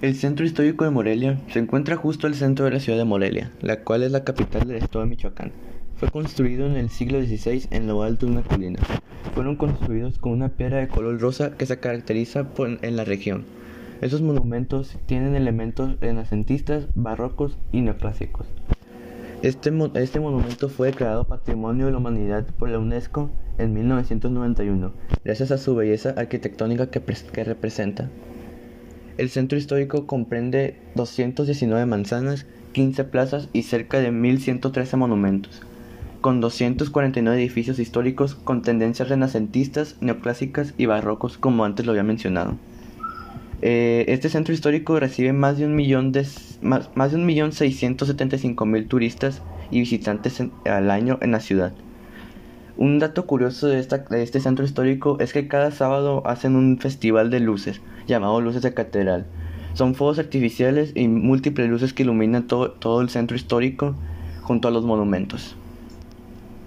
El centro histórico de Morelia se encuentra justo al centro de la ciudad de Morelia, la cual es la capital del estado de Michoacán. Fue construido en el siglo XVI en lo alto de una colina. Fueron construidos con una piedra de color rosa que se caracteriza por, en la región. Esos monumentos tienen elementos renacentistas, barrocos y neoclásicos. Este, este monumento fue declarado Patrimonio de la Humanidad por la UNESCO en 1991, gracias a su belleza arquitectónica que, que representa. El centro histórico comprende 219 manzanas, 15 plazas y cerca de 1.113 monumentos, con 249 edificios históricos con tendencias renacentistas, neoclásicas y barrocos, como antes lo había mencionado. Eh, este centro histórico recibe más de un millón de más, de un millón mil turistas y visitantes al año en la ciudad. Un dato curioso de este centro histórico es que cada sábado hacen un festival de luces llamado Luces de Catedral. Son fuegos artificiales y múltiples luces que iluminan todo, todo el centro histórico junto a los monumentos.